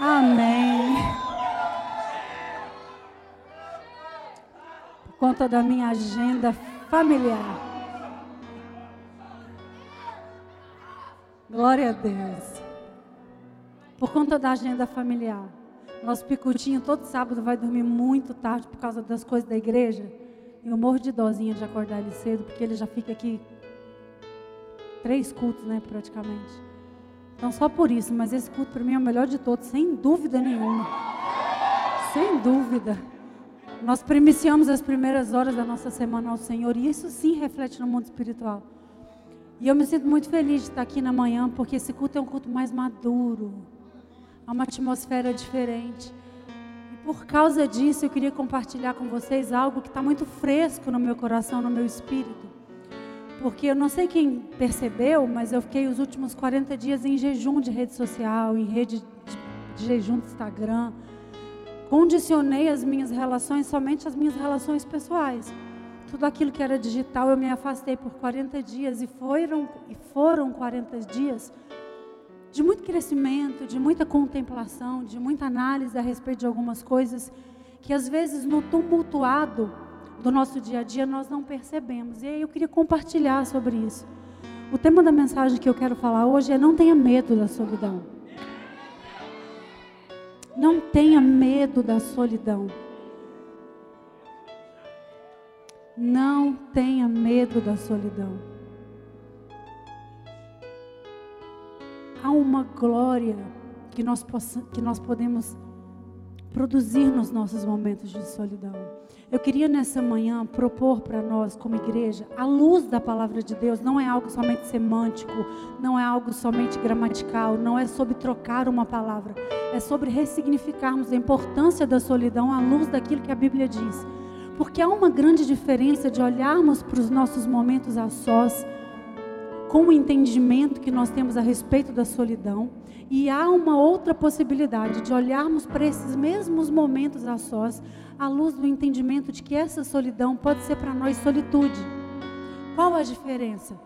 Amém. Por conta da minha agenda familiar. Glória a Deus. Por conta da agenda familiar. Nosso picutinho todo sábado vai dormir muito tarde por causa das coisas da igreja. E eu morro de dozinha de acordar ele cedo, porque ele já fica aqui três cultos, né, praticamente. Então só por isso, mas esse culto para mim é o melhor de todos, sem dúvida nenhuma. Sem dúvida. Nós primiciamos as primeiras horas da nossa semana ao Senhor e isso sim reflete no mundo espiritual. E eu me sinto muito feliz de estar aqui na manhã, porque esse culto é um culto mais maduro. Há uma atmosfera diferente. E por causa disso, eu queria compartilhar com vocês algo que está muito fresco no meu coração, no meu espírito. Porque eu não sei quem percebeu, mas eu fiquei os últimos 40 dias em jejum de rede social, em rede de jejum do Instagram. Condicionei as minhas relações somente às minhas relações pessoais tudo aquilo que era digital, eu me afastei por 40 dias e foram, e foram 40 dias de muito crescimento, de muita contemplação, de muita análise a respeito de algumas coisas que às vezes no tumultuado do nosso dia a dia nós não percebemos. E aí eu queria compartilhar sobre isso. O tema da mensagem que eu quero falar hoje é não tenha medo da solidão. Não tenha medo da solidão. Não tenha medo da solidão. Há uma glória que nós, possa, que nós podemos produzir nos nossos momentos de solidão. Eu queria nessa manhã propor para nós, como igreja, a luz da palavra de Deus não é algo somente semântico, não é algo somente gramatical, não é sobre trocar uma palavra, é sobre ressignificarmos a importância da solidão à luz daquilo que a Bíblia diz. Porque há uma grande diferença de olharmos para os nossos momentos a sós com o entendimento que nós temos a respeito da solidão, e há uma outra possibilidade de olharmos para esses mesmos momentos a sós à luz do entendimento de que essa solidão pode ser para nós solitude. Qual a diferença?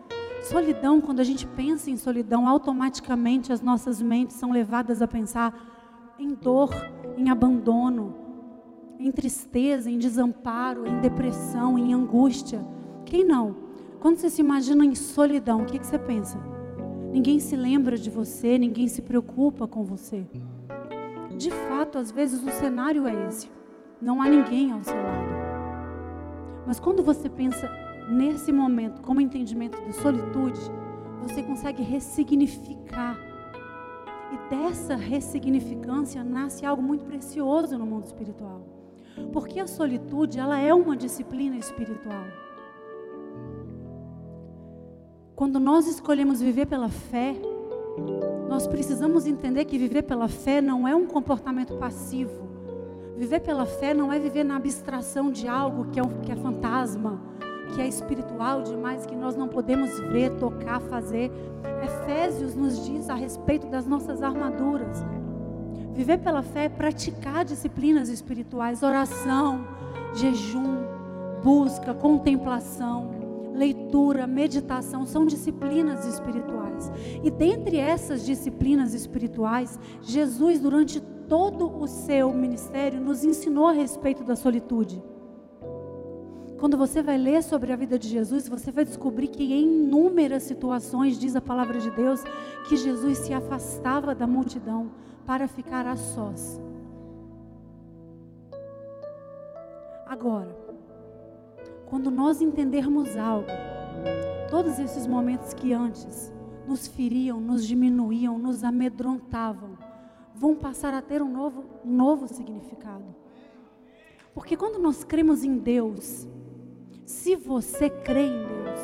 Solidão, quando a gente pensa em solidão, automaticamente as nossas mentes são levadas a pensar em dor, em abandono, em tristeza, em desamparo, em depressão, em angústia. Quem não? Quando você se imagina em solidão, o que, que você pensa? Ninguém se lembra de você, ninguém se preocupa com você. De fato, às vezes o cenário é esse. Não há ninguém ao seu lado. Mas quando você pensa nesse momento como entendimento de solitude, você consegue ressignificar. E dessa ressignificância nasce algo muito precioso no mundo espiritual. Porque a solitude, ela é uma disciplina espiritual. Quando nós escolhemos viver pela fé, nós precisamos entender que viver pela fé não é um comportamento passivo. Viver pela fé não é viver na abstração de algo que é, que é fantasma, que é espiritual demais, que nós não podemos ver, tocar, fazer. Efésios nos diz a respeito das nossas armaduras. Viver pela fé é praticar disciplinas espirituais, oração, jejum, busca, contemplação, leitura, meditação, são disciplinas espirituais. E dentre essas disciplinas espirituais, Jesus, durante todo o seu ministério, nos ensinou a respeito da solitude. Quando você vai ler sobre a vida de Jesus, você vai descobrir que em inúmeras situações, diz a palavra de Deus, que Jesus se afastava da multidão para ficar a sós. Agora, quando nós entendermos algo, todos esses momentos que antes nos feriam, nos diminuíam, nos amedrontavam, vão passar a ter um novo, um novo significado. Porque quando nós cremos em Deus, se você crê em Deus,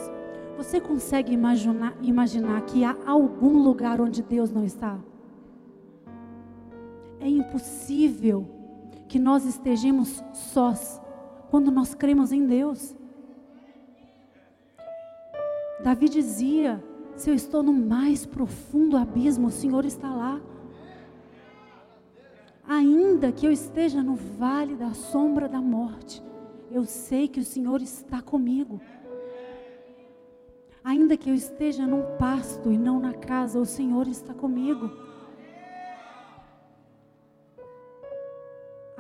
você consegue imaginar, imaginar que há algum lugar onde Deus não está? É impossível que nós estejamos sós quando nós cremos em Deus. Davi dizia: Se eu estou no mais profundo abismo, o Senhor está lá. Ainda que eu esteja no vale da sombra da morte, eu sei que o Senhor está comigo. Ainda que eu esteja num pasto e não na casa, o Senhor está comigo.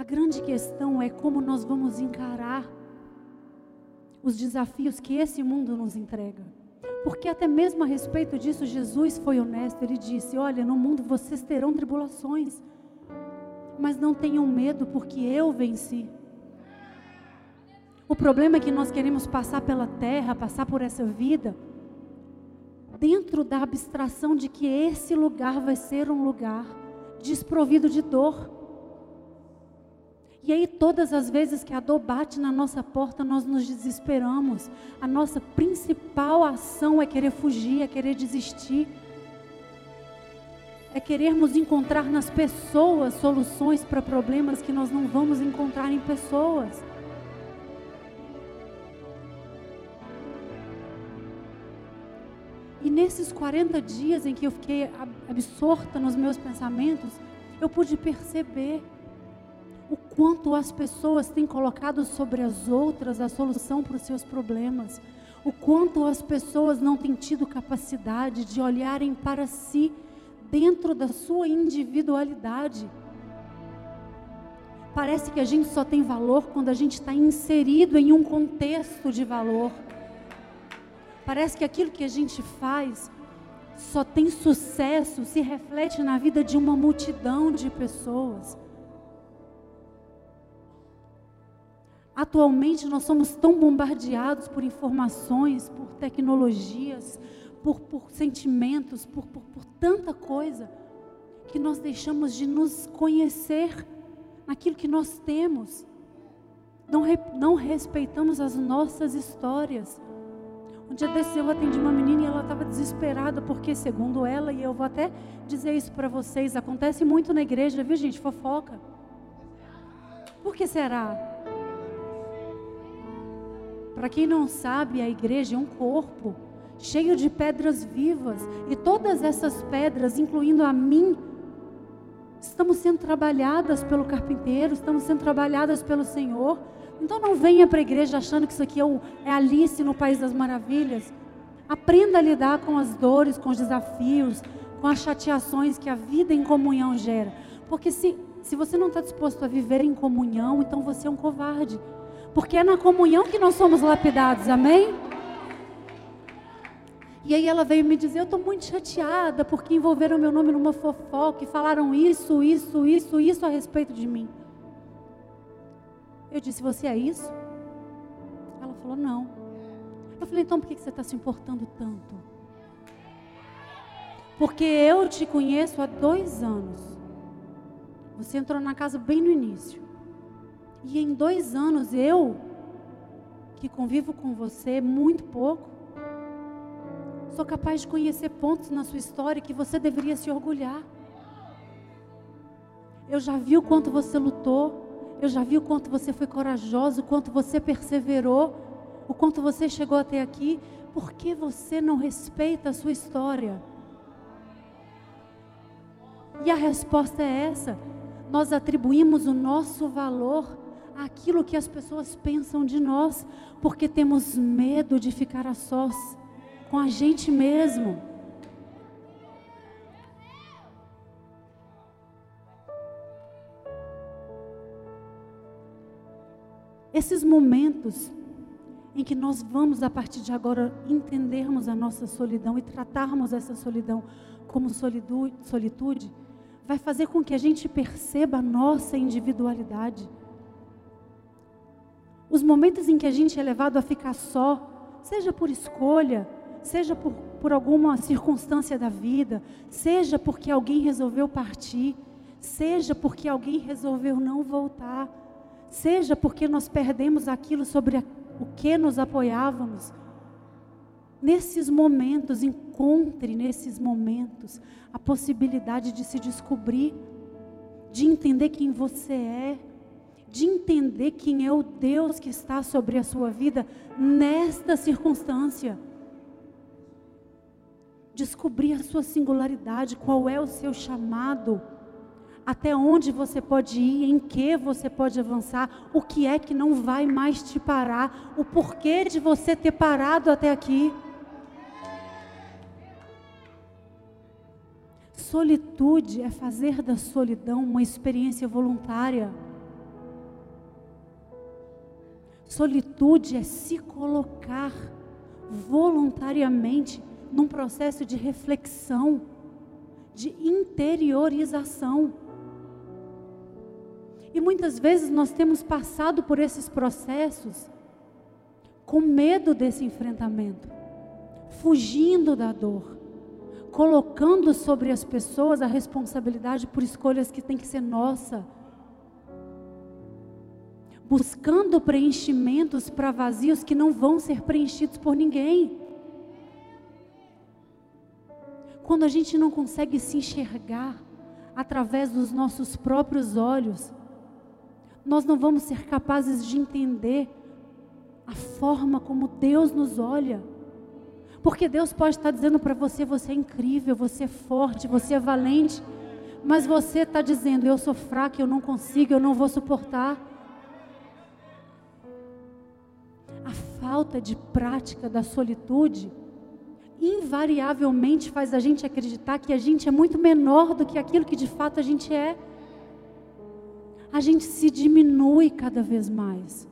grande questão é como nós vamos encarar os desafios que esse mundo nos entrega. Porque até mesmo a respeito disso, Jesus foi honesto. Ele disse: Olha, no mundo vocês terão tribulações, mas não tenham medo, porque eu venci. O problema é que nós queremos passar pela terra, passar por essa vida, dentro da abstração de que esse lugar vai ser um lugar desprovido de dor. E aí, todas as vezes que a dor bate na nossa porta, nós nos desesperamos. A nossa principal ação é querer fugir, é querer desistir. É querermos encontrar nas pessoas soluções para problemas que nós não vamos encontrar em pessoas. E nesses 40 dias em que eu fiquei absorta nos meus pensamentos, eu pude perceber o quanto as pessoas têm colocado sobre as outras a solução para os seus problemas, o quanto as pessoas não têm tido capacidade de olharem para si dentro da sua individualidade. Parece que a gente só tem valor quando a gente está inserido em um contexto de valor. Parece que aquilo que a gente faz só tem sucesso, se reflete na vida de uma multidão de pessoas. Atualmente nós somos tão bombardeados por informações, por tecnologias, por, por sentimentos, por, por, por tanta coisa, que nós deixamos de nos conhecer naquilo que nós temos. Não, não respeitamos as nossas histórias. Um dia desse eu atendi uma menina e ela estava desesperada, porque, segundo ela, e eu vou até dizer isso para vocês, acontece muito na igreja, viu gente? Fofoca. Por que será? Para quem não sabe, a igreja é um corpo cheio de pedras vivas, e todas essas pedras, incluindo a mim, estamos sendo trabalhadas pelo carpinteiro, estamos sendo trabalhadas pelo Senhor. Então não venha para a igreja achando que isso aqui é, o, é Alice no País das Maravilhas. Aprenda a lidar com as dores, com os desafios, com as chateações que a vida em comunhão gera. Porque se, se você não está disposto a viver em comunhão, então você é um covarde. Porque é na comunhão que nós somos lapidados, amém? E aí ela veio me dizer: Eu estou muito chateada porque envolveram meu nome numa fofoca e falaram isso, isso, isso, isso a respeito de mim. Eu disse: Você é isso? Ela falou: Não. Eu falei: Então por que você está se importando tanto? Porque eu te conheço há dois anos. Você entrou na casa bem no início. E em dois anos eu, que convivo com você muito pouco, sou capaz de conhecer pontos na sua história que você deveria se orgulhar. Eu já vi o quanto você lutou, eu já vi o quanto você foi corajoso, o quanto você perseverou, o quanto você chegou até aqui. Por que você não respeita a sua história? E a resposta é essa: nós atribuímos o nosso valor aquilo que as pessoas pensam de nós, porque temos medo de ficar a sós com a gente mesmo. Esses momentos em que nós vamos, a partir de agora, entendermos a nossa solidão e tratarmos essa solidão como solitude, vai fazer com que a gente perceba a nossa individualidade. Os momentos em que a gente é levado a ficar só, seja por escolha, seja por, por alguma circunstância da vida, seja porque alguém resolveu partir, seja porque alguém resolveu não voltar, seja porque nós perdemos aquilo sobre a, o que nos apoiávamos. Nesses momentos, encontre nesses momentos a possibilidade de se descobrir, de entender quem você é, de entender quem é o Deus que está sobre a sua vida nesta circunstância. Descobrir a sua singularidade, qual é o seu chamado, até onde você pode ir, em que você pode avançar, o que é que não vai mais te parar, o porquê de você ter parado até aqui. Solitude é fazer da solidão uma experiência voluntária. Solitude é se colocar voluntariamente num processo de reflexão, de interiorização. E muitas vezes nós temos passado por esses processos com medo desse enfrentamento, fugindo da dor, colocando sobre as pessoas a responsabilidade por escolhas que tem que ser nossa, buscando preenchimentos para vazios que não vão ser preenchidos por ninguém. Quando a gente não consegue se enxergar através dos nossos próprios olhos, nós não vamos ser capazes de entender a forma como Deus nos olha. Porque Deus pode estar dizendo para você: você é incrível, você é forte, você é valente. Mas você está dizendo: eu sou fraco, eu não consigo, eu não vou suportar. A falta de prática da solitude invariavelmente faz a gente acreditar que a gente é muito menor do que aquilo que de fato a gente é. A gente se diminui cada vez mais.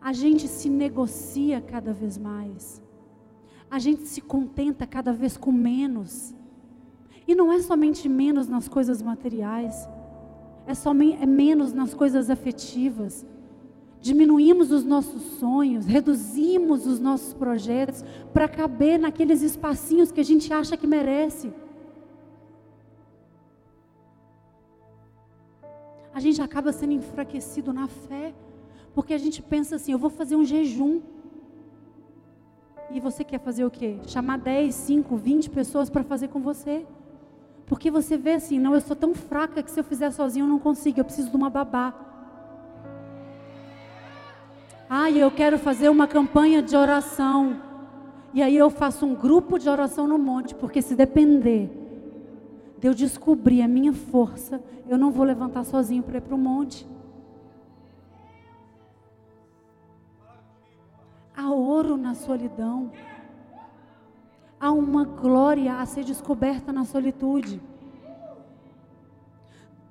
A gente se negocia cada vez mais. A gente se contenta cada vez com menos. E não é somente menos nas coisas materiais, é, somente, é menos nas coisas afetivas diminuímos os nossos sonhos, reduzimos os nossos projetos para caber naqueles espacinhos que a gente acha que merece. A gente acaba sendo enfraquecido na fé, porque a gente pensa assim: eu vou fazer um jejum. E você quer fazer o quê? Chamar 10, 5, 20 pessoas para fazer com você. Porque você vê assim: não, eu sou tão fraca que se eu fizer sozinho eu não consigo, eu preciso de uma babá. Ah, eu quero fazer uma campanha de oração. E aí eu faço um grupo de oração no monte, porque se depender de eu descobrir a minha força, eu não vou levantar sozinho para ir para o monte. Há ouro na solidão. Há uma glória a ser descoberta na solitude.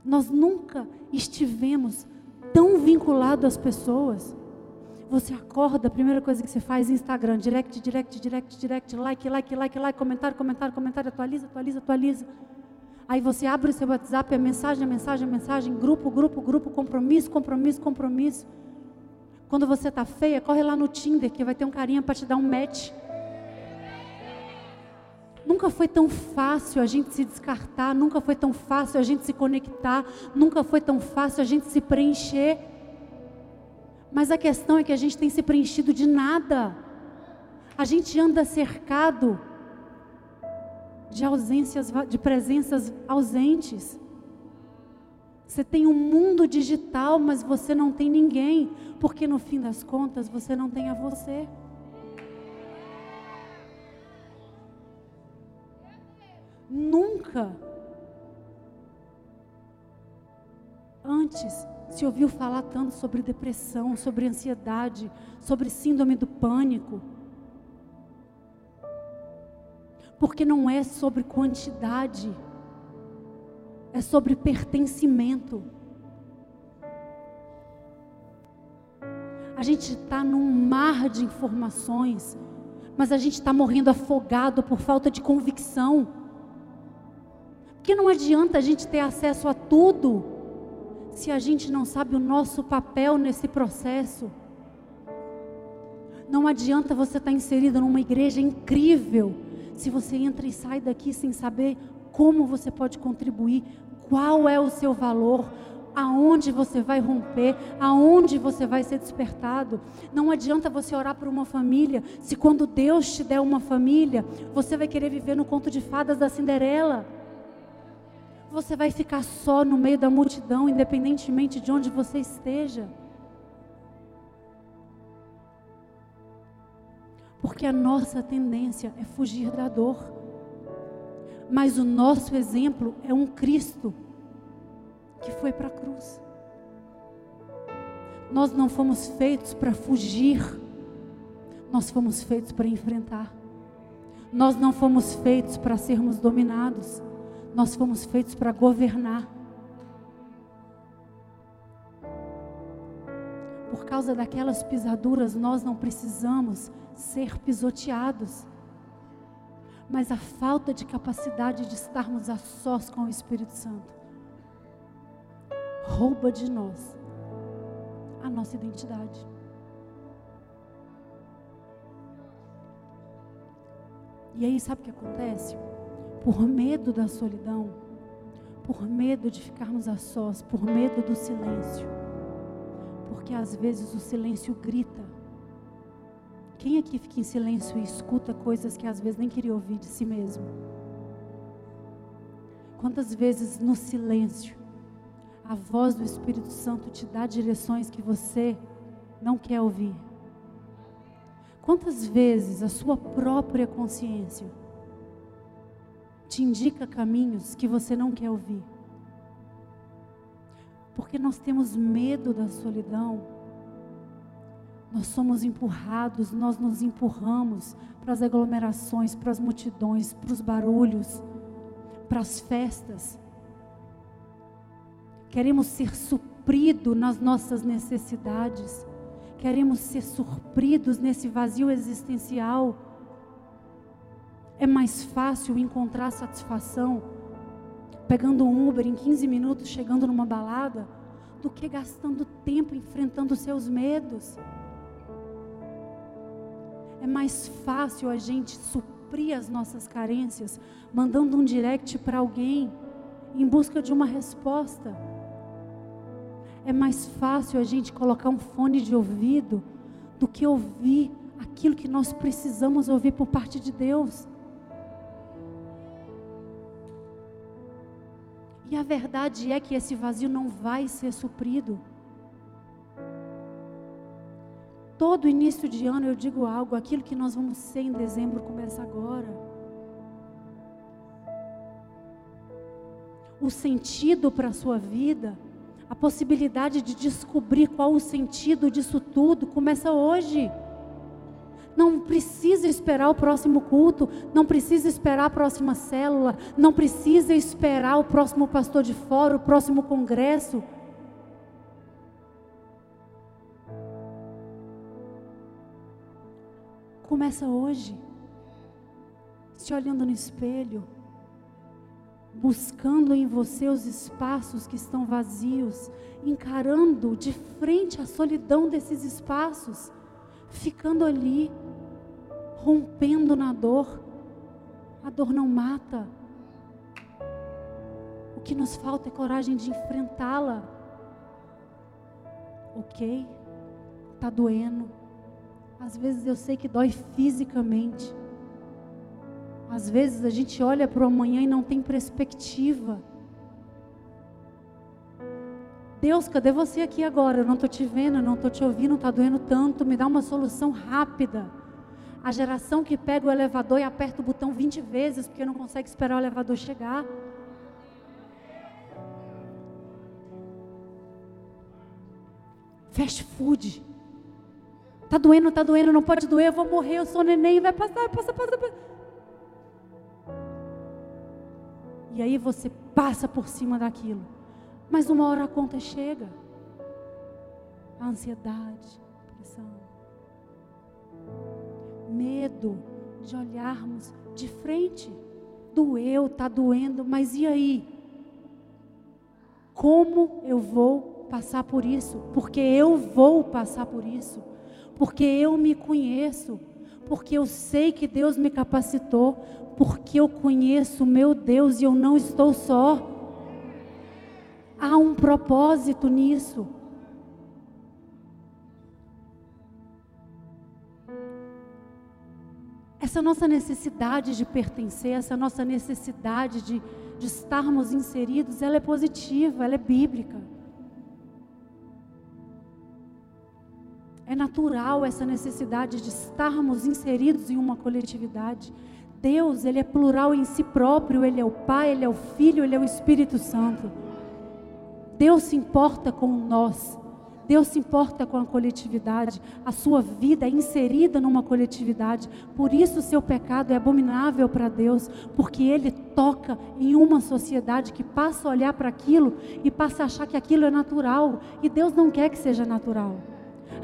Nós nunca estivemos tão vinculados às pessoas. Você acorda, a primeira coisa que você faz é Instagram, direct, direct, direct, direct, like, like, like, like, comentário, comentário, comentário, atualiza, atualiza, atualiza. Aí você abre o seu WhatsApp, é mensagem, mensagem, mensagem, grupo, grupo, grupo, compromisso, compromisso, compromisso. Quando você está feia, corre lá no Tinder, que vai ter um carinha para te dar um match. Nunca foi tão fácil a gente se descartar, nunca foi tão fácil a gente se conectar, nunca foi tão fácil a gente se preencher. Mas a questão é que a gente tem se preenchido de nada. A gente anda cercado de ausências, de presenças ausentes. Você tem um mundo digital, mas você não tem ninguém, porque no fim das contas você não tem a você. Nunca antes se ouviu falar tanto sobre depressão, sobre ansiedade, sobre síndrome do pânico. Porque não é sobre quantidade, é sobre pertencimento. A gente está num mar de informações, mas a gente está morrendo afogado por falta de convicção. Porque não adianta a gente ter acesso a tudo se a gente não sabe o nosso papel nesse processo. Não adianta você estar inserido numa igreja incrível se você entra e sai daqui sem saber como você pode contribuir, qual é o seu valor, aonde você vai romper, aonde você vai ser despertado. Não adianta você orar por uma família, se quando Deus te der uma família, você vai querer viver no conto de fadas da Cinderela você vai ficar só no meio da multidão, independentemente de onde você esteja. Porque a nossa tendência é fugir da dor. Mas o nosso exemplo é um Cristo que foi para a cruz. Nós não fomos feitos para fugir, nós fomos feitos para enfrentar. Nós não fomos feitos para sermos dominados. Nós fomos feitos para governar. por causa daquelas pisaduras, nós não precisamos ser pisoteados. Mas a falta de capacidade de estarmos a sós com o Espírito Santo rouba de nós a nossa identidade. E aí, sabe o que acontece? Por medo da solidão, por medo de ficarmos a sós, por medo do silêncio, porque às vezes o silêncio grita. Quem aqui fica em silêncio e escuta coisas que às vezes nem queria ouvir de si mesmo? Quantas vezes no silêncio a voz do Espírito Santo te dá direções que você não quer ouvir? Quantas vezes a sua própria consciência te indica caminhos que você não quer ouvir? Porque nós temos medo da solidão. Nós somos empurrados, nós nos empurramos para as aglomerações, para as multidões, para os barulhos, para as festas. Queremos ser suprido nas nossas necessidades queremos ser surpridos nesse vazio existencial. É mais fácil encontrar satisfação pegando um Uber em 15 minutos, chegando numa balada, do que gastando tempo enfrentando seus medos. É mais fácil a gente suprir as nossas carências mandando um direct para alguém em busca de uma resposta é mais fácil a gente colocar um fone de ouvido do que ouvir aquilo que nós precisamos ouvir por parte de Deus. E a verdade é que esse vazio não vai ser suprido. Todo início de ano eu digo algo, aquilo que nós vamos ser em dezembro começa agora. O sentido para a sua vida a possibilidade de descobrir qual o sentido disso tudo começa hoje. Não precisa esperar o próximo culto, não precisa esperar a próxima célula, não precisa esperar o próximo pastor de fora, o próximo congresso. Começa hoje, se olhando no espelho buscando em você os espaços que estão vazios, encarando de frente a solidão desses espaços, ficando ali, rompendo na dor. A dor não mata. O que nos falta é coragem de enfrentá-la. Ok? Está doendo. Às vezes eu sei que dói fisicamente. Às vezes a gente olha para o amanhã e não tem perspectiva. Deus, cadê você aqui agora? Eu não estou te vendo, eu não estou te ouvindo, está doendo tanto. Me dá uma solução rápida. A geração que pega o elevador e aperta o botão 20 vezes porque não consegue esperar o elevador chegar. Fast food. Tá doendo, tá doendo, não pode doer, eu vou morrer, eu sou neném, vai passar, vai passar, passa, passa. E aí você passa por cima daquilo. Mas uma hora a conta chega. A ansiedade, a pressão. Medo de olharmos de frente. Doeu, está doendo, mas e aí? Como eu vou passar por isso? Porque eu vou passar por isso. Porque eu me conheço. Porque eu sei que Deus me capacitou porque eu conheço o meu Deus e eu não estou só. Há um propósito nisso. Essa nossa necessidade de pertencer, essa nossa necessidade de, de estarmos inseridos, ela é positiva, ela é bíblica. É natural essa necessidade de estarmos inseridos em uma coletividade. Deus, ele é plural em si próprio, ele é o Pai, ele é o Filho, ele é o Espírito Santo. Deus se importa com nós. Deus se importa com a coletividade. A sua vida é inserida numa coletividade. Por isso o seu pecado é abominável para Deus, porque ele toca em uma sociedade que passa a olhar para aquilo e passa a achar que aquilo é natural, e Deus não quer que seja natural.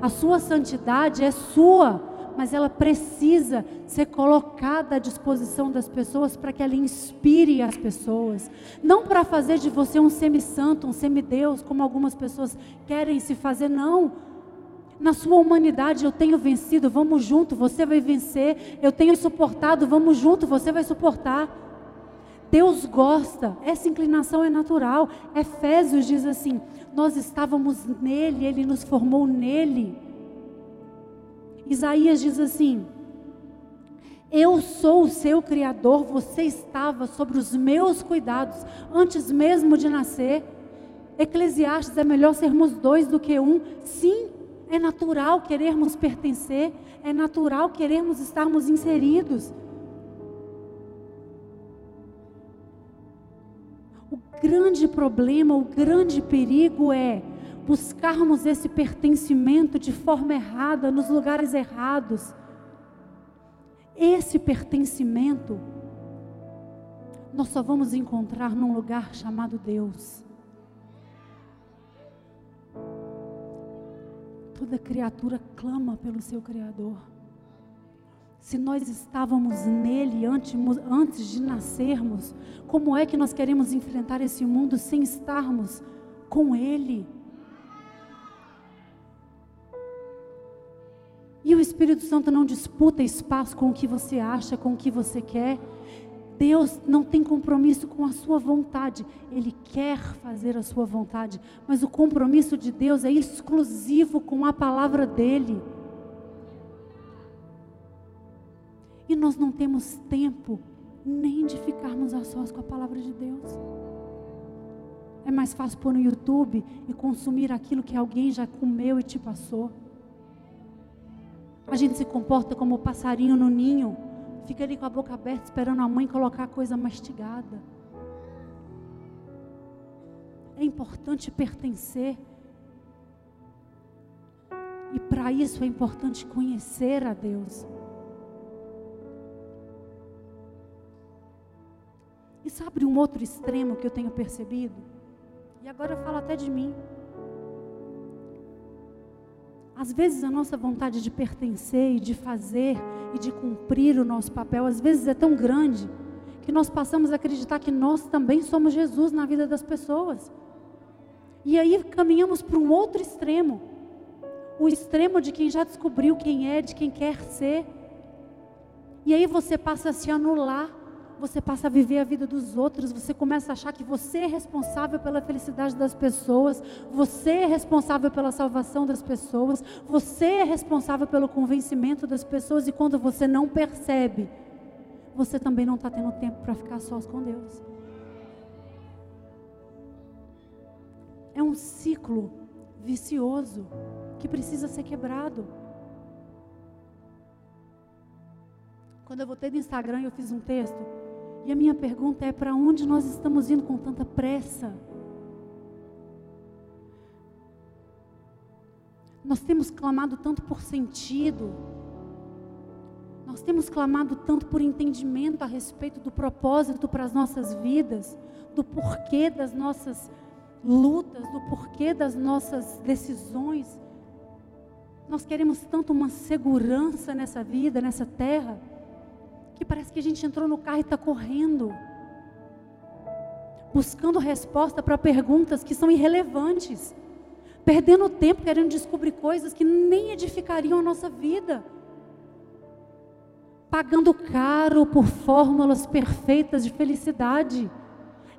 A sua santidade é sua, mas ela precisa ser colocada à disposição das pessoas para que ela inspire as pessoas. Não para fazer de você um semi-santo, um semideus, como algumas pessoas querem se fazer, não. Na sua humanidade eu tenho vencido, vamos junto, você vai vencer. Eu tenho suportado, vamos junto, você vai suportar. Deus gosta, essa inclinação é natural. Efésios diz assim: nós estávamos nele, ele nos formou nele. Isaías diz assim: Eu sou o seu Criador, você estava sobre os meus cuidados antes mesmo de nascer. Eclesiastes é melhor sermos dois do que um. Sim, é natural querermos pertencer, é natural querermos estarmos inseridos. O grande problema, o grande perigo é buscarmos esse pertencimento de forma errada, nos lugares errados. Esse pertencimento nós só vamos encontrar num lugar chamado Deus. Toda criatura clama pelo seu Criador. Se nós estávamos nele antes, de nascermos, como é que nós queremos enfrentar esse mundo sem estarmos com Ele? Espírito Santo não disputa espaço com o que você acha, com o que você quer. Deus não tem compromisso com a sua vontade, Ele quer fazer a sua vontade, mas o compromisso de Deus é exclusivo com a palavra dEle. E nós não temos tempo nem de ficarmos a sós com a palavra de Deus. É mais fácil pôr no YouTube e consumir aquilo que alguém já comeu e te passou. A gente se comporta como o passarinho no ninho, fica ali com a boca aberta esperando a mãe colocar a coisa mastigada. É importante pertencer. E para isso é importante conhecer a Deus. E sabe um outro extremo que eu tenho percebido? E agora eu falo até de mim. Às vezes a nossa vontade de pertencer e de fazer e de cumprir o nosso papel, às vezes é tão grande que nós passamos a acreditar que nós também somos Jesus na vida das pessoas. E aí caminhamos para um outro extremo. O extremo de quem já descobriu quem é, de quem quer ser. E aí você passa a se anular você passa a viver a vida dos outros, você começa a achar que você é responsável pela felicidade das pessoas, você é responsável pela salvação das pessoas, você é responsável pelo convencimento das pessoas, e quando você não percebe, você também não está tendo tempo para ficar sós com Deus. É um ciclo vicioso que precisa ser quebrado. Quando eu voltei do Instagram, eu fiz um texto e a minha pergunta é: para onde nós estamos indo com tanta pressa? Nós temos clamado tanto por sentido, nós temos clamado tanto por entendimento a respeito do propósito para as nossas vidas, do porquê das nossas lutas, do porquê das nossas decisões. Nós queremos tanto uma segurança nessa vida, nessa terra que parece que a gente entrou no carro e está correndo, buscando resposta para perguntas que são irrelevantes, perdendo tempo querendo descobrir coisas que nem edificariam a nossa vida, pagando caro por fórmulas perfeitas de felicidade.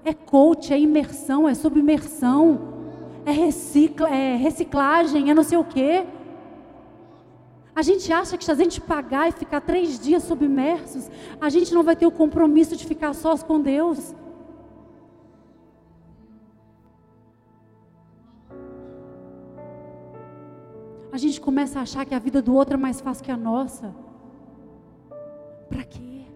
É coach, é imersão, é submersão, é, recicla, é reciclagem, é não sei o quê. A gente acha que se a gente pagar e ficar três dias submersos, a gente não vai ter o compromisso de ficar sós com Deus. A gente começa a achar que a vida do outro é mais fácil que a nossa. Para quê?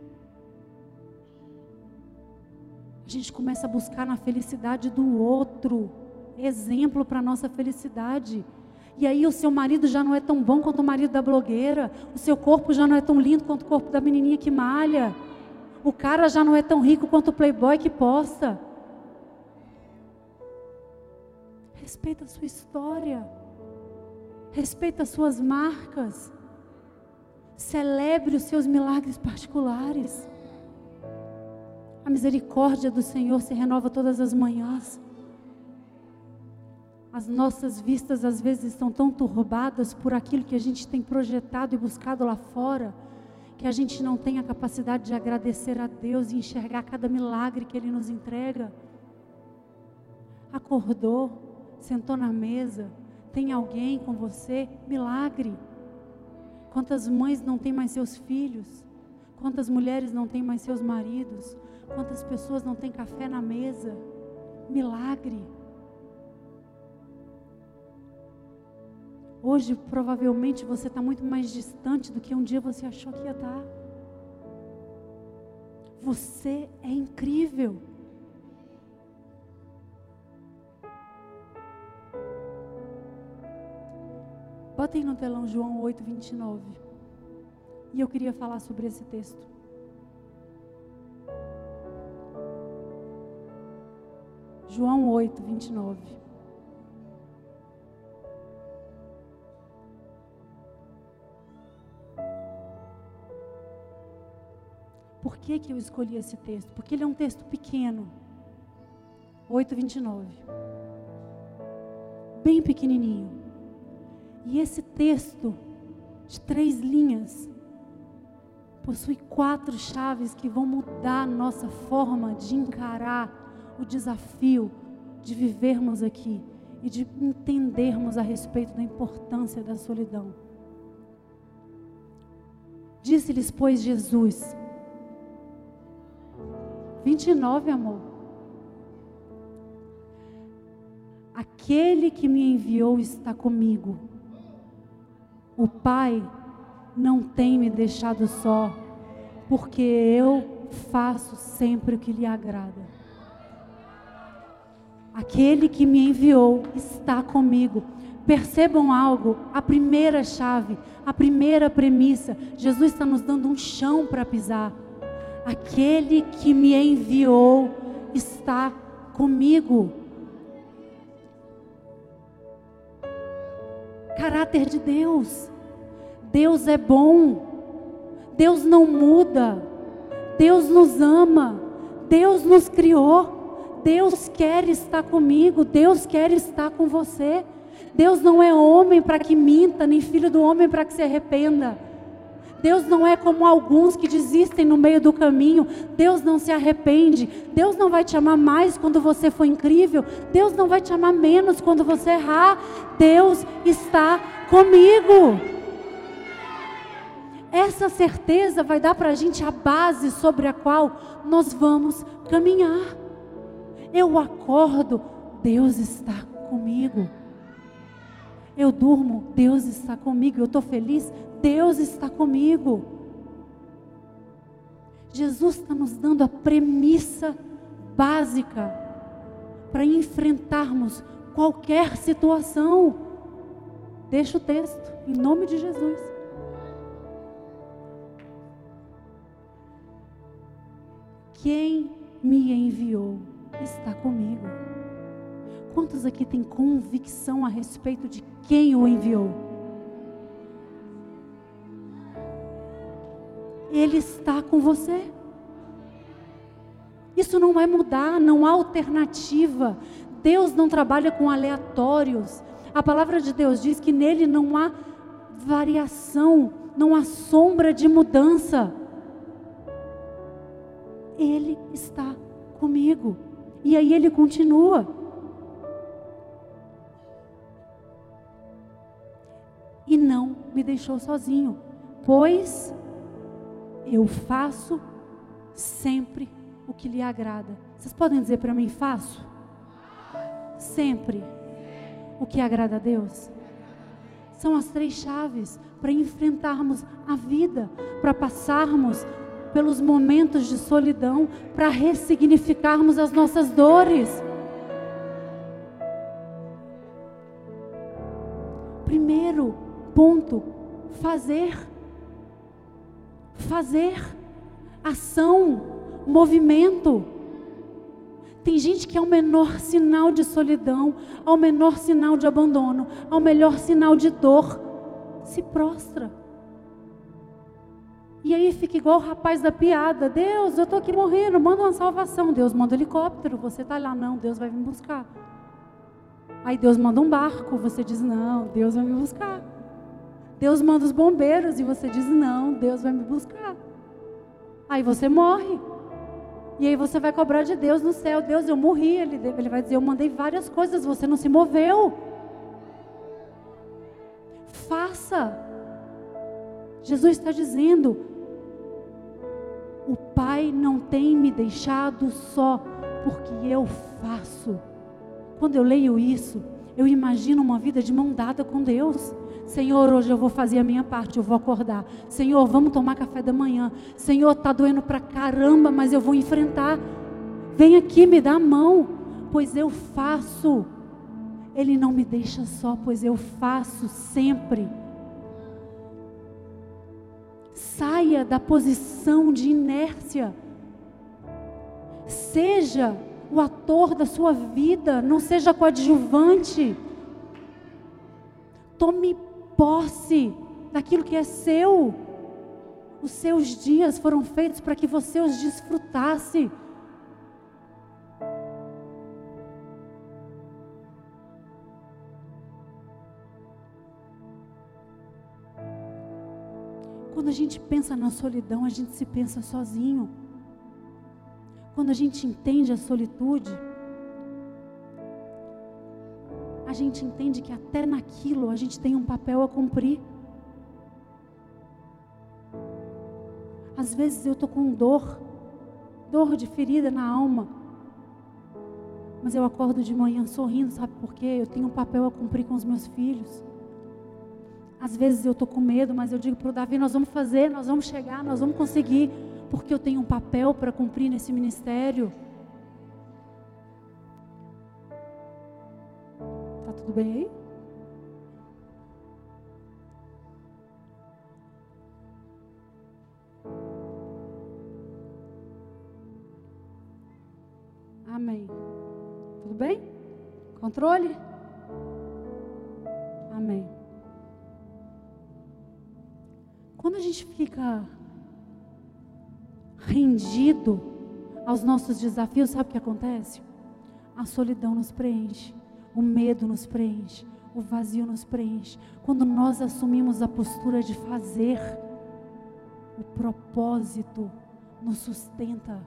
A gente começa a buscar na felicidade do outro exemplo para nossa felicidade. E aí o seu marido já não é tão bom quanto o marido da blogueira. O seu corpo já não é tão lindo quanto o corpo da menininha que malha. O cara já não é tão rico quanto o playboy que posta. Respeita a sua história. Respeita as suas marcas. Celebre os seus milagres particulares. A misericórdia do Senhor se renova todas as manhãs. As nossas vistas às vezes estão tão turbadas por aquilo que a gente tem projetado e buscado lá fora, que a gente não tem a capacidade de agradecer a Deus e enxergar cada milagre que Ele nos entrega. Acordou, sentou na mesa, tem alguém com você? Milagre. Quantas mães não têm mais seus filhos? Quantas mulheres não têm mais seus maridos? Quantas pessoas não têm café na mesa? Milagre. Hoje, provavelmente, você está muito mais distante do que um dia você achou que ia estar. Tá. Você é incrível. Botem no telão João 8, 29. E eu queria falar sobre esse texto. João 8, 29. Que, que eu escolhi esse texto? Porque ele é um texto pequeno. 8,29. Bem pequenininho. E esse texto, de três linhas, possui quatro chaves que vão mudar a nossa forma de encarar o desafio de vivermos aqui e de entendermos a respeito da importância da solidão. Disse-lhes, pois, Jesus: 29, amor. Aquele que me enviou está comigo. O Pai não tem me deixado só, porque eu faço sempre o que lhe agrada. Aquele que me enviou está comigo. Percebam algo, a primeira chave, a primeira premissa. Jesus está nos dando um chão para pisar. Aquele que me enviou está comigo. Caráter de Deus. Deus é bom. Deus não muda. Deus nos ama. Deus nos criou. Deus quer estar comigo. Deus quer estar com você. Deus não é homem para que minta, nem filho do homem para que se arrependa. Deus não é como alguns que desistem no meio do caminho. Deus não se arrepende. Deus não vai te amar mais quando você for incrível. Deus não vai te amar menos quando você errar. Deus está comigo. Essa certeza vai dar para a gente a base sobre a qual nós vamos caminhar. Eu acordo, Deus está comigo. Eu durmo, Deus está comigo. Eu estou feliz, Deus está comigo. Jesus está nos dando a premissa básica para enfrentarmos qualquer situação. Deixa o texto, em nome de Jesus. Quem me enviou está comigo. Quantos aqui têm convicção a respeito de quem o enviou? Ele está com você. Isso não vai mudar, não há alternativa. Deus não trabalha com aleatórios. A palavra de Deus diz que nele não há variação, não há sombra de mudança. Ele está comigo. E aí ele continua. Deixou sozinho, pois eu faço sempre o que lhe agrada. Vocês podem dizer para mim, faço? Sempre o que agrada a Deus? São as três chaves para enfrentarmos a vida, para passarmos pelos momentos de solidão, para ressignificarmos as nossas dores. Primeiro ponto, fazer fazer, ação, movimento. Tem gente que, ao menor sinal de solidão, ao menor sinal de abandono, ao melhor sinal de dor, se prostra. E aí fica igual o rapaz da piada: Deus, eu estou aqui morrendo, manda uma salvação. Deus manda um helicóptero, você está lá, não, Deus vai me buscar. Aí Deus manda um barco, você diz: Não, Deus vai me buscar. Deus manda os bombeiros e você diz: Não, Deus vai me buscar. Aí você morre. E aí você vai cobrar de Deus no céu: Deus, eu morri. Ele, ele vai dizer: Eu mandei várias coisas, você não se moveu. Faça. Jesus está dizendo: O Pai não tem me deixado só, porque eu faço. Quando eu leio isso, eu imagino uma vida de mão dada com Deus. Senhor, hoje eu vou fazer a minha parte, eu vou acordar. Senhor, vamos tomar café da manhã. Senhor, está doendo pra caramba, mas eu vou enfrentar. Vem aqui, me dá a mão, pois eu faço. Ele não me deixa só, pois eu faço sempre. Saia da posição de inércia. Seja o ator da sua vida, não seja coadjuvante. Tome posse daquilo que é seu. Os seus dias foram feitos para que você os desfrutasse. Quando a gente pensa na solidão, a gente se pensa sozinho. Quando a gente entende a solitude, gente entende que até naquilo a gente tem um papel a cumprir. Às vezes eu estou com dor, dor de ferida na alma. Mas eu acordo de manhã sorrindo, sabe por quê? Eu tenho um papel a cumprir com os meus filhos. Às vezes eu estou com medo, mas eu digo para o Davi: nós vamos fazer, nós vamos chegar, nós vamos conseguir, porque eu tenho um papel para cumprir nesse ministério. Bem aí? Amém. Tudo bem? Controle? Amém. Quando a gente fica rendido aos nossos desafios, sabe o que acontece? A solidão nos preenche. O medo nos preenche, o vazio nos preenche. Quando nós assumimos a postura de fazer, o propósito nos sustenta.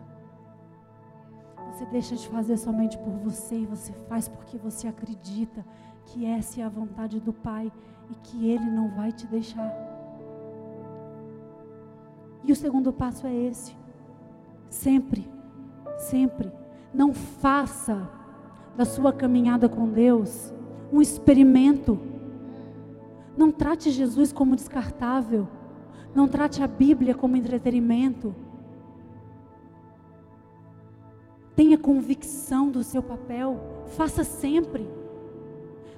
Você deixa de fazer somente por você e você faz porque você acredita que essa é a vontade do Pai e que Ele não vai te deixar. E o segundo passo é esse. Sempre, sempre, não faça da sua caminhada com Deus um experimento. Não trate Jesus como descartável. Não trate a Bíblia como entretenimento. Tenha convicção do seu papel. Faça sempre.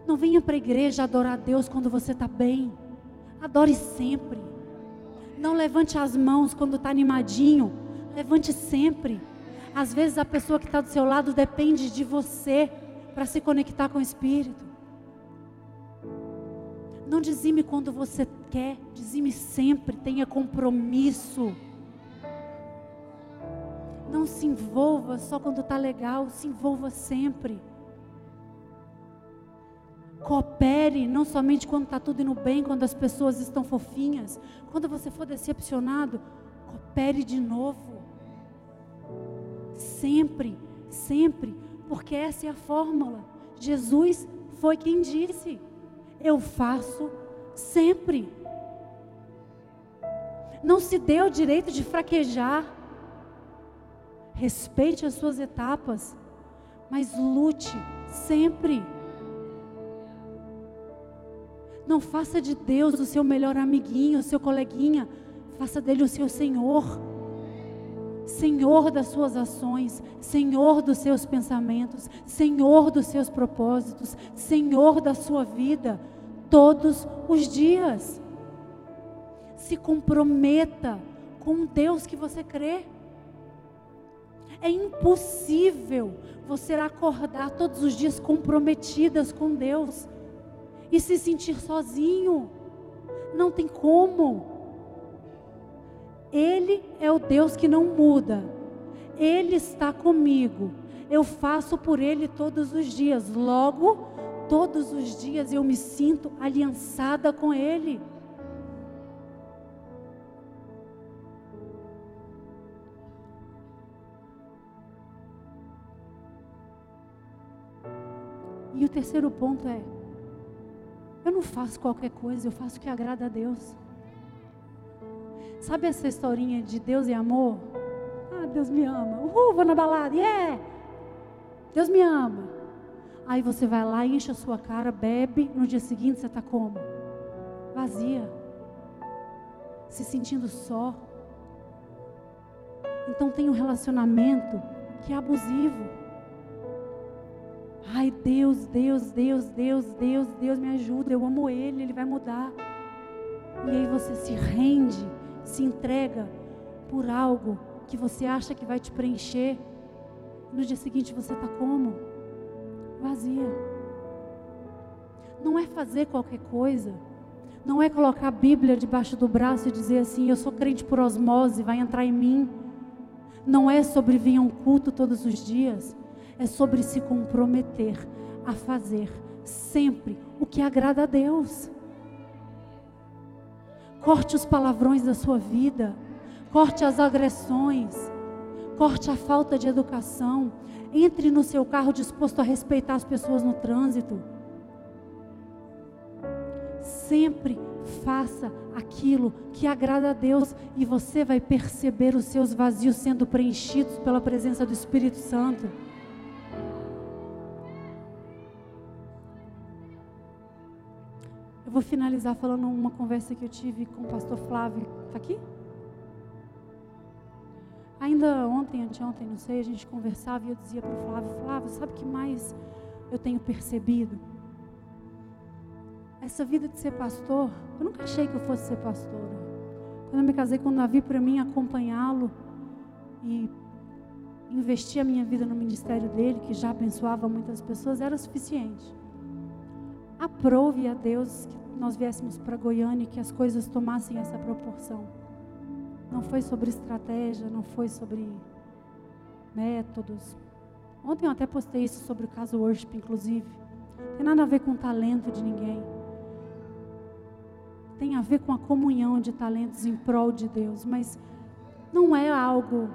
Não venha para a igreja adorar a Deus quando você está bem. Adore sempre. Não levante as mãos quando está animadinho. Levante sempre. Às vezes a pessoa que está do seu lado depende de você para se conectar com o Espírito. Não dizime quando você quer, dizime sempre, tenha compromisso. Não se envolva só quando está legal, se envolva sempre. Coopere, não somente quando está tudo indo bem, quando as pessoas estão fofinhas. Quando você for decepcionado, coopere de novo sempre, sempre, porque essa é a fórmula. Jesus foi quem disse: Eu faço sempre. Não se dê o direito de fraquejar. Respeite as suas etapas, mas lute sempre. Não faça de Deus o seu melhor amiguinho, o seu coleguinha. Faça dele o seu Senhor. Senhor das suas ações, Senhor dos seus pensamentos, Senhor dos seus propósitos, Senhor da sua vida, todos os dias. Se comprometa com o Deus que você crê. É impossível você acordar todos os dias comprometidas com Deus e se sentir sozinho. Não tem como. Ele é o Deus que não muda. Ele está comigo. Eu faço por Ele todos os dias. Logo, todos os dias eu me sinto aliançada com Ele. E o terceiro ponto é: eu não faço qualquer coisa, eu faço o que agrada a Deus. Sabe essa historinha de Deus e amor? Ah, Deus me ama. Uhul, vou na balada. Yeah! Deus me ama. Aí você vai lá, enche a sua cara, bebe. No dia seguinte você está como? Vazia. Se sentindo só. Então tem um relacionamento que é abusivo. Ai, Deus, Deus, Deus, Deus, Deus, Deus me ajuda. Eu amo Ele, Ele vai mudar. E aí você se rende, se entrega por algo que você acha que vai te preencher. No dia seguinte você está como? Vazia. Não é fazer qualquer coisa. Não é colocar a Bíblia debaixo do braço e dizer assim: Eu sou crente por osmose, vai entrar em mim. Não é sobre vir a um culto todos os dias é sobre se comprometer a fazer sempre o que agrada a Deus. Corte os palavrões da sua vida, corte as agressões, corte a falta de educação. Entre no seu carro disposto a respeitar as pessoas no trânsito. Sempre faça aquilo que agrada a Deus e você vai perceber os seus vazios sendo preenchidos pela presença do Espírito Santo. Vou finalizar falando uma conversa que eu tive com o pastor Flávio. Está aqui? Ainda ontem, anteontem, não sei, a gente conversava e eu dizia para o Flávio, Flávio, sabe o que mais eu tenho percebido? Essa vida de ser pastor, eu nunca achei que eu fosse ser pastora. Quando eu me casei com o Davi, para mim acompanhá-lo e investir a minha vida no ministério dele, que já abençoava muitas pessoas, era suficiente. Aprove a Deus que nós viéssemos para Goiânia e que as coisas tomassem essa proporção. Não foi sobre estratégia, não foi sobre métodos. Ontem eu até postei isso sobre o caso Worship, inclusive. Tem nada a ver com o talento de ninguém. Tem a ver com a comunhão de talentos em prol de Deus, mas não é algo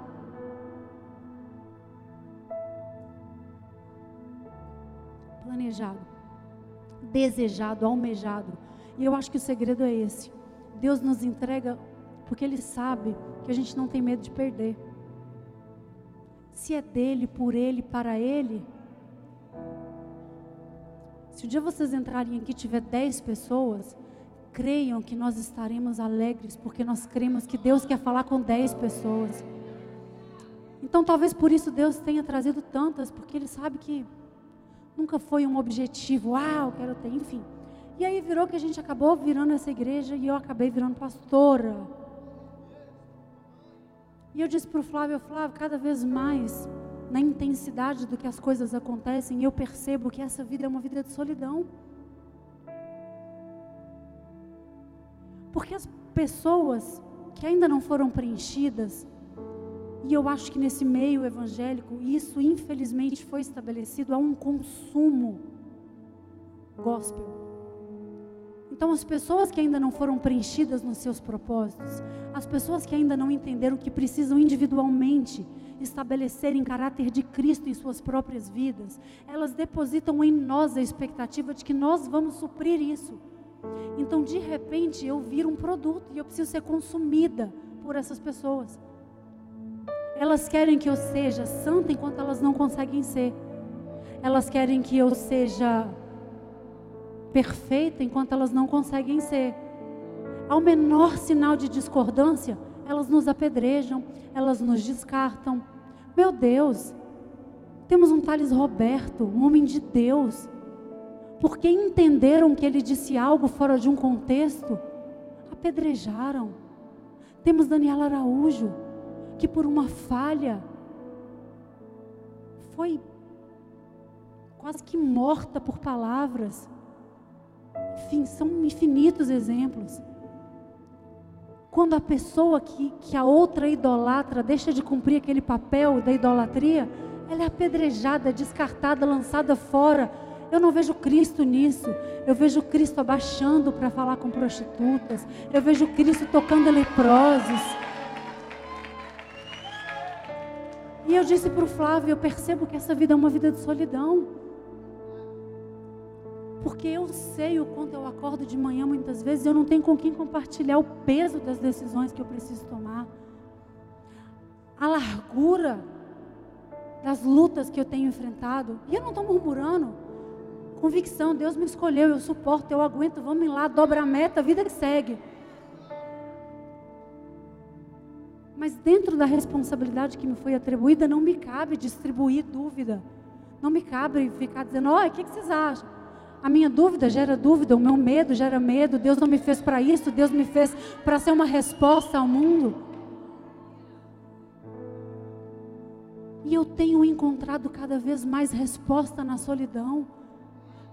planejado, desejado, almejado. E eu acho que o segredo é esse. Deus nos entrega porque Ele sabe que a gente não tem medo de perder. Se é dele, por Ele, para Ele. Se um dia vocês entrarem aqui e tiver dez pessoas, creiam que nós estaremos alegres, porque nós cremos que Deus quer falar com dez pessoas. Então talvez por isso Deus tenha trazido tantas, porque Ele sabe que nunca foi um objetivo, ah, eu quero ter, enfim. E aí virou que a gente acabou virando essa igreja e eu acabei virando pastora. E eu disse para o Flávio, Flávio, cada vez mais, na intensidade do que as coisas acontecem, eu percebo que essa vida é uma vida de solidão. Porque as pessoas que ainda não foram preenchidas, e eu acho que nesse meio evangélico, isso infelizmente foi estabelecido a um consumo gospel. Então, as pessoas que ainda não foram preenchidas nos seus propósitos, as pessoas que ainda não entenderam que precisam individualmente estabelecerem caráter de Cristo em suas próprias vidas, elas depositam em nós a expectativa de que nós vamos suprir isso. Então, de repente, eu viro um produto e eu preciso ser consumida por essas pessoas. Elas querem que eu seja santa enquanto elas não conseguem ser. Elas querem que eu seja perfeita enquanto elas não conseguem ser. Ao menor sinal de discordância, elas nos apedrejam, elas nos descartam. Meu Deus, temos um Thales Roberto, um homem de Deus. Porque entenderam que ele disse algo fora de um contexto, apedrejaram. Temos Daniela Araújo, que por uma falha foi quase que morta por palavras. São infinitos exemplos. Quando a pessoa que, que a outra idolatra deixa de cumprir aquele papel da idolatria, ela é apedrejada, descartada, lançada fora. Eu não vejo Cristo nisso. Eu vejo Cristo abaixando para falar com prostitutas. Eu vejo Cristo tocando leprosos. E eu disse para o Flávio: eu percebo que essa vida é uma vida de solidão. Porque eu sei o quanto eu acordo de manhã muitas vezes, eu não tenho com quem compartilhar o peso das decisões que eu preciso tomar. A largura das lutas que eu tenho enfrentado. E eu não estou murmurando. Convicção, Deus me escolheu, eu suporto, eu aguento, vamos lá, dobra a meta, a vida que segue. Mas dentro da responsabilidade que me foi atribuída, não me cabe distribuir dúvida. Não me cabe ficar dizendo, olha, o que, que vocês acham? A minha dúvida gera dúvida, o meu medo gera medo. Deus não me fez para isso, Deus me fez para ser uma resposta ao mundo. E eu tenho encontrado cada vez mais resposta na solidão,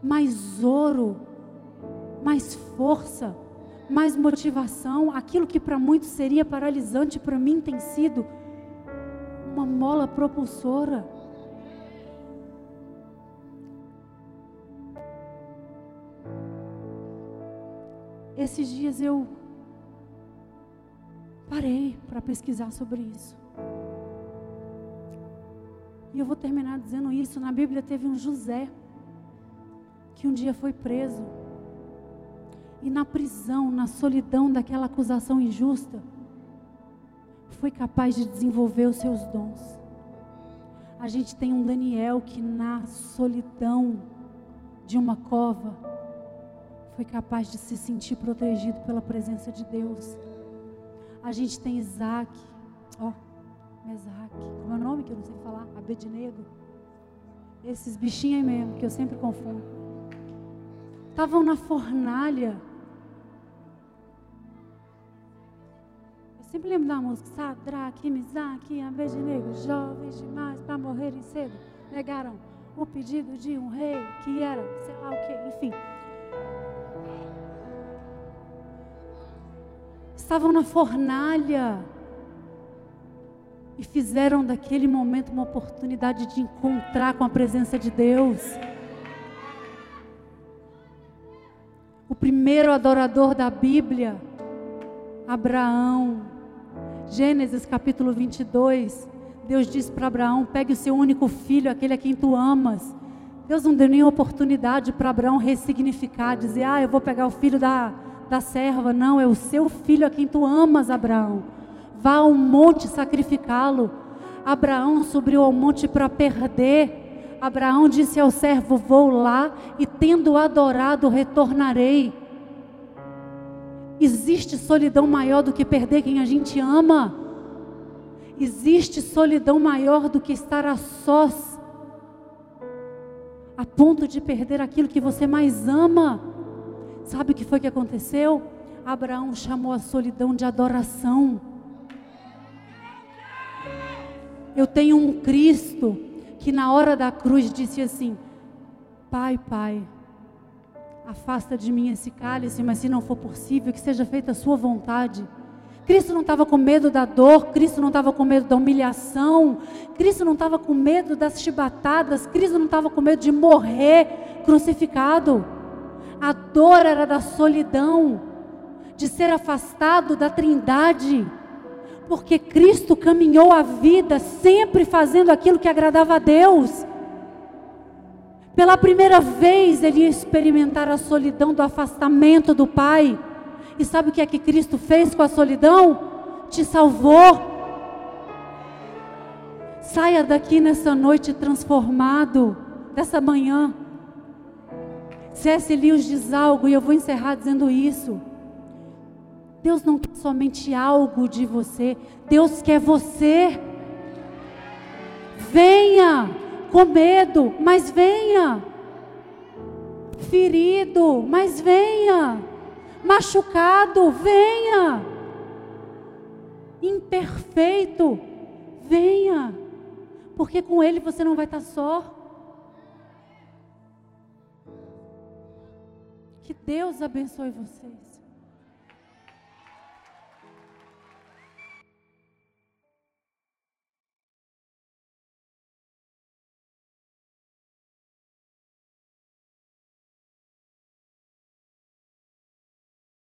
mais ouro, mais força, mais motivação. Aquilo que para muitos seria paralisante, para mim tem sido uma mola propulsora. Esses dias eu parei para pesquisar sobre isso. E eu vou terminar dizendo isso. Na Bíblia teve um José que um dia foi preso. E na prisão, na solidão daquela acusação injusta, foi capaz de desenvolver os seus dons. A gente tem um Daniel que na solidão de uma cova foi capaz de se sentir protegido pela presença de Deus. A gente tem Isaac, ó, Mesaque, como é o nome que eu não sei falar? Abednego. Esses bichinhos aí mesmo, que eu sempre confundo. Estavam na fornalha. Eu sempre lembro da música, Sadraque, Mesaque, Abednego, jovens demais para morrerem cedo. Negaram o pedido de um rei que era, sei lá o que, enfim. Estavam na fornalha e fizeram daquele momento uma oportunidade de encontrar com a presença de Deus. O primeiro adorador da Bíblia, Abraão. Gênesis capítulo 22. Deus disse para Abraão: pegue o seu único filho, aquele a quem tu amas. Deus não deu nenhuma oportunidade para Abraão ressignificar, dizer: ah, eu vou pegar o filho da, da serva, não, é o seu filho a quem tu amas, Abraão. Vá ao monte sacrificá-lo. Abraão subiu ao monte para perder. Abraão disse ao servo: Vou lá e, tendo adorado, retornarei. Existe solidão maior do que perder quem a gente ama. Existe solidão maior do que estar a sós, a ponto de perder aquilo que você mais ama. Sabe o que foi que aconteceu? Abraão chamou a solidão de adoração. Eu tenho um Cristo que na hora da cruz disse assim: Pai, Pai, afasta de mim esse cálice, mas se não for possível, que seja feita a Sua vontade. Cristo não estava com medo da dor, Cristo não estava com medo da humilhação, Cristo não estava com medo das chibatadas, Cristo não estava com medo de morrer crucificado. A dor era da solidão, de ser afastado da Trindade, porque Cristo caminhou a vida sempre fazendo aquilo que agradava a Deus. Pela primeira vez ele ia experimentar a solidão do afastamento do Pai. E sabe o que é que Cristo fez com a solidão? Te salvou. Saia daqui nessa noite transformado, dessa manhã. C.S. Lewis diz algo e eu vou encerrar dizendo isso. Deus não quer somente algo de você, Deus quer você. Venha com medo, mas venha. Ferido, mas venha. Machucado, venha. Imperfeito, venha porque com Ele você não vai estar só. Que Deus abençoe vocês.